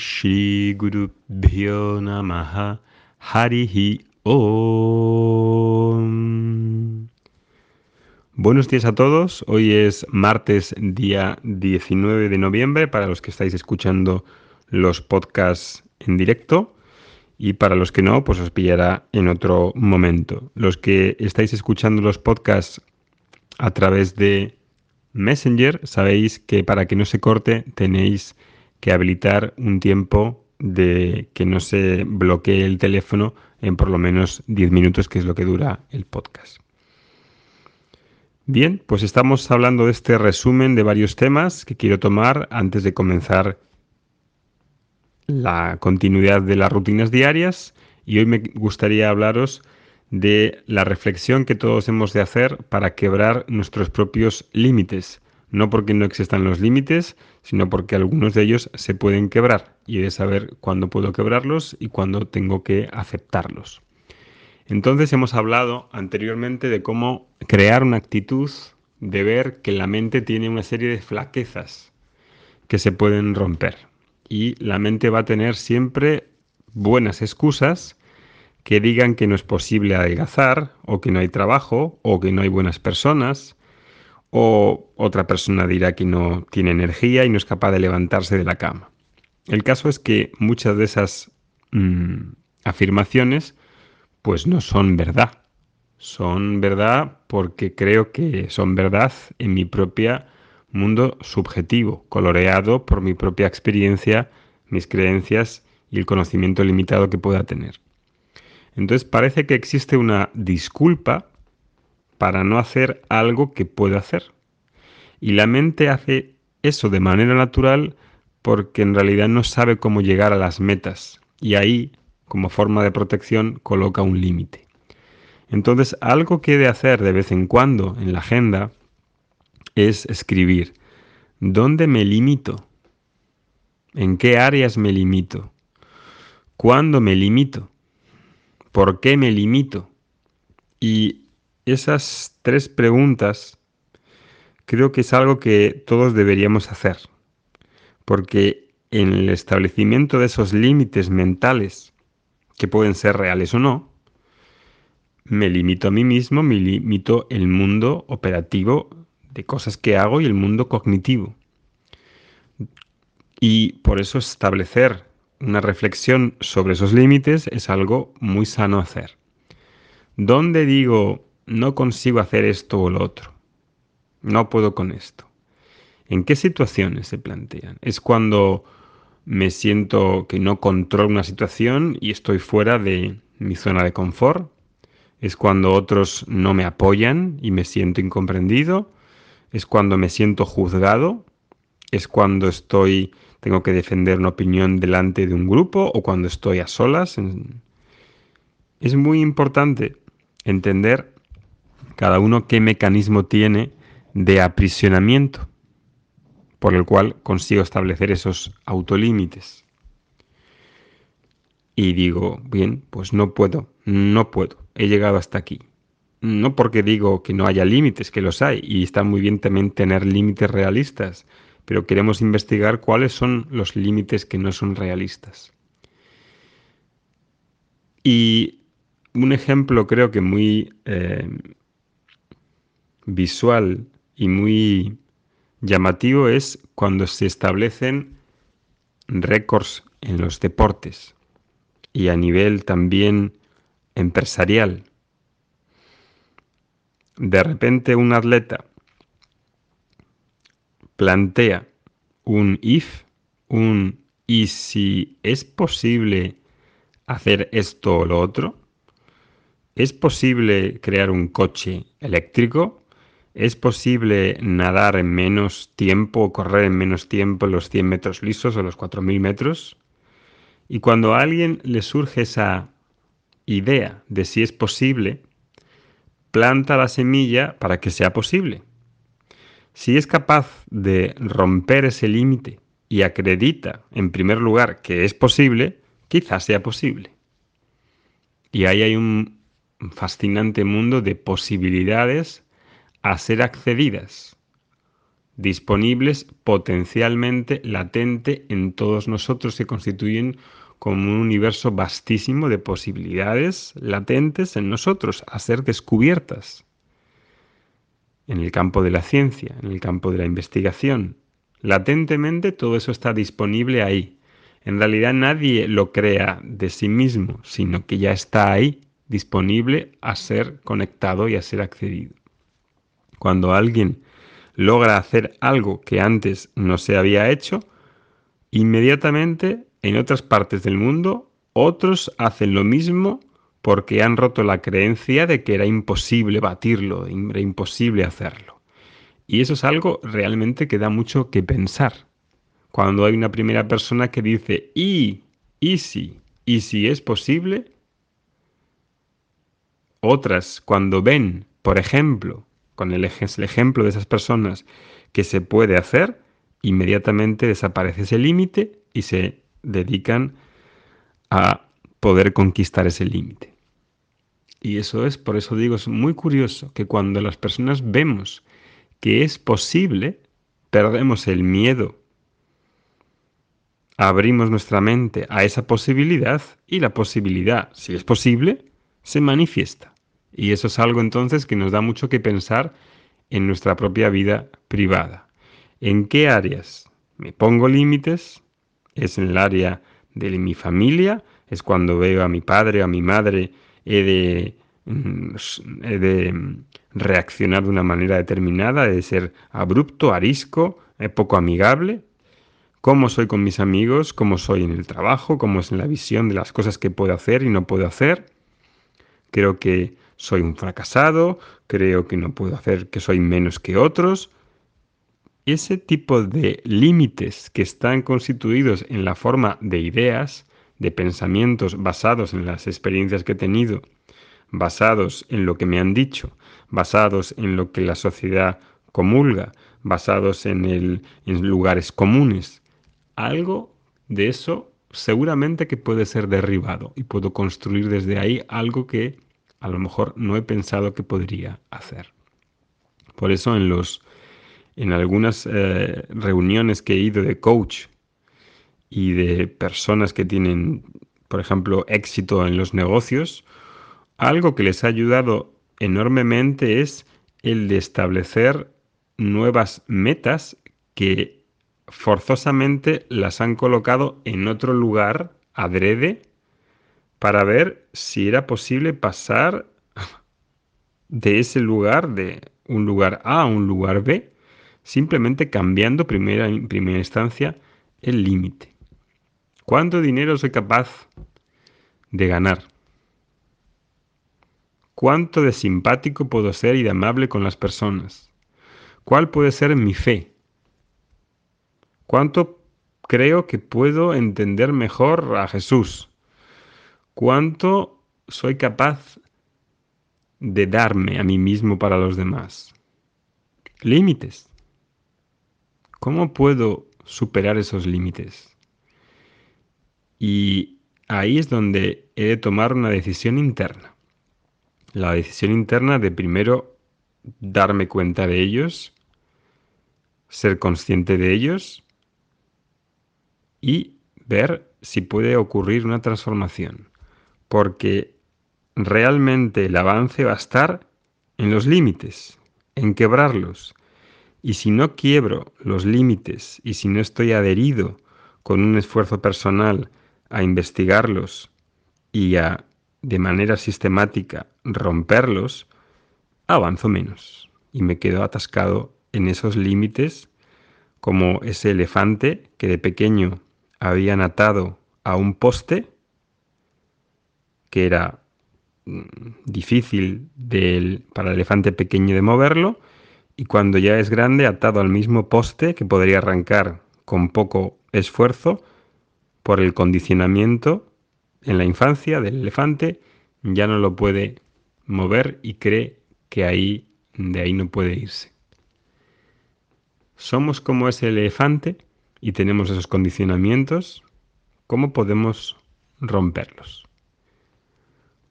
Shri Guru Harihi Om. Buenos días a todos. Hoy es martes, día 19 de noviembre, para los que estáis escuchando los podcasts en directo. Y para los que no, pues os pillará en otro momento. Los que estáis escuchando los podcasts a través de Messenger, sabéis que para que no se corte tenéis que habilitar un tiempo de que no se bloquee el teléfono en por lo menos 10 minutos, que es lo que dura el podcast. Bien, pues estamos hablando de este resumen de varios temas que quiero tomar antes de comenzar la continuidad de las rutinas diarias y hoy me gustaría hablaros de la reflexión que todos hemos de hacer para quebrar nuestros propios límites. No porque no existan los límites, sino porque algunos de ellos se pueden quebrar y he de saber cuándo puedo quebrarlos y cuándo tengo que aceptarlos. Entonces hemos hablado anteriormente de cómo crear una actitud de ver que la mente tiene una serie de flaquezas que se pueden romper. Y la mente va a tener siempre buenas excusas que digan que no es posible adelgazar, o que no hay trabajo, o que no hay buenas personas, o otra persona dirá que no tiene energía y no es capaz de levantarse de la cama. El caso es que muchas de esas mm, afirmaciones pues no son verdad. Son verdad porque creo que son verdad en mi propio mundo subjetivo, coloreado por mi propia experiencia, mis creencias y el conocimiento limitado que pueda tener. Entonces parece que existe una disculpa para no hacer algo que puedo hacer. Y la mente hace eso de manera natural porque en realidad no sabe cómo llegar a las metas. Y ahí, como forma de protección, coloca un límite. Entonces, algo que he de hacer de vez en cuando en la agenda es escribir, ¿dónde me limito? ¿En qué áreas me limito? ¿Cuándo me limito? ¿Por qué me limito? Y esas tres preguntas creo que es algo que todos deberíamos hacer, porque en el establecimiento de esos límites mentales, que pueden ser reales o no, me limito a mí mismo, me limito el mundo operativo de cosas que hago y el mundo cognitivo. Y por eso establecer una reflexión sobre esos límites es algo muy sano hacer. ¿Dónde digo no consigo hacer esto o lo otro? No puedo con esto. ¿En qué situaciones se plantean? ¿Es cuando me siento que no controlo una situación y estoy fuera de mi zona de confort? ¿Es cuando otros no me apoyan y me siento incomprendido? ¿Es cuando me siento juzgado? ¿Es cuando estoy tengo que defender una opinión delante de un grupo o cuando estoy a solas. Es muy importante entender cada uno qué mecanismo tiene de aprisionamiento por el cual consigo establecer esos autolímites. Y digo, bien, pues no puedo, no puedo, he llegado hasta aquí. No porque digo que no haya límites, que los hay, y está muy bien también tener límites realistas, pero queremos investigar cuáles son los límites que no son realistas. Y un ejemplo creo que muy eh, visual y muy llamativo es cuando se establecen récords en los deportes y a nivel también empresarial. De repente un atleta plantea un if, un y si es posible hacer esto o lo otro, ¿es posible crear un coche eléctrico? ¿Es posible nadar en menos tiempo o correr en menos tiempo los 100 metros lisos o los 4.000 metros? Y cuando a alguien le surge esa idea de si es posible, planta la semilla para que sea posible. Si es capaz de romper ese límite y acredita, en primer lugar, que es posible, quizás sea posible. Y ahí hay un fascinante mundo de posibilidades a ser accedidas. disponibles potencialmente latente en todos nosotros que constituyen como un universo vastísimo de posibilidades latentes en nosotros a ser descubiertas en el campo de la ciencia, en el campo de la investigación. Latentemente todo eso está disponible ahí. En realidad nadie lo crea de sí mismo, sino que ya está ahí, disponible a ser conectado y a ser accedido. Cuando alguien logra hacer algo que antes no se había hecho, inmediatamente en otras partes del mundo otros hacen lo mismo porque han roto la creencia de que era imposible batirlo, era imposible hacerlo. Y eso es algo realmente que da mucho que pensar. Cuando hay una primera persona que dice, y, y si, y si es posible, otras cuando ven, por ejemplo, con el, ejemplo de esas personas que se puede hacer, inmediatamente desaparece ese límite y se dedican a poder conquistar ese límite. Y eso es, por eso digo, es muy curioso que cuando las personas vemos que es posible, perdemos el miedo, abrimos nuestra mente a esa posibilidad y la posibilidad, si es posible, se manifiesta. Y eso es algo entonces que nos da mucho que pensar en nuestra propia vida privada. ¿En qué áreas me pongo límites? ¿Es en el área de mi familia? ¿Es cuando veo a mi padre o a mi madre he de, mm, he mm, reaccionar de una manera determinada, de ser abrupto, arisco, eh, poco amigable? ¿Cómo soy con mis amigos? ¿Cómo soy en el trabajo? ¿Cómo es en la visión de las cosas que puedo hacer y no puedo hacer? Creo que soy un fracasado, creo que no puedo hacer que soy menos que otros. Ese tipo de límites que están constituidos en la forma de ideas, de pensamientos basados en las experiencias que he tenido, basados en lo que me han dicho, basados en lo que la sociedad comulga, basados en, el, en lugares comunes. Algo de eso seguramente que puede ser derribado y puedo construir desde ahí algo que a lo mejor no he pensado que podría hacer. Por eso en los en algunas eh, reuniones que he ido de coach y de personas que tienen, por ejemplo, éxito en los negocios, algo que les ha ayudado enormemente es el de establecer nuevas metas que forzosamente las han colocado en otro lugar adrede para ver si era posible pasar de ese lugar, de un lugar A a un lugar B, simplemente cambiando primera, en primera instancia el límite. ¿Cuánto dinero soy capaz de ganar? ¿Cuánto de simpático puedo ser y de amable con las personas? ¿Cuál puede ser mi fe? ¿Cuánto creo que puedo entender mejor a Jesús? ¿Cuánto soy capaz de darme a mí mismo para los demás? Límites. ¿Cómo puedo superar esos límites? Y ahí es donde he de tomar una decisión interna. La decisión interna de primero darme cuenta de ellos, ser consciente de ellos y ver si puede ocurrir una transformación porque realmente el avance va a estar en los límites, en quebrarlos. Y si no quiebro los límites y si no estoy adherido con un esfuerzo personal a investigarlos y a, de manera sistemática, romperlos, avanzo menos y me quedo atascado en esos límites como ese elefante que de pequeño habían atado a un poste que era mm, difícil para el elefante pequeño de moverlo y cuando ya es grande atado al mismo poste que podría arrancar con poco esfuerzo por el condicionamiento en la infancia del elefante ya no lo puede mover y cree que ahí de ahí no puede irse. Somos como ese elefante y tenemos esos condicionamientos, ¿cómo podemos romperlos?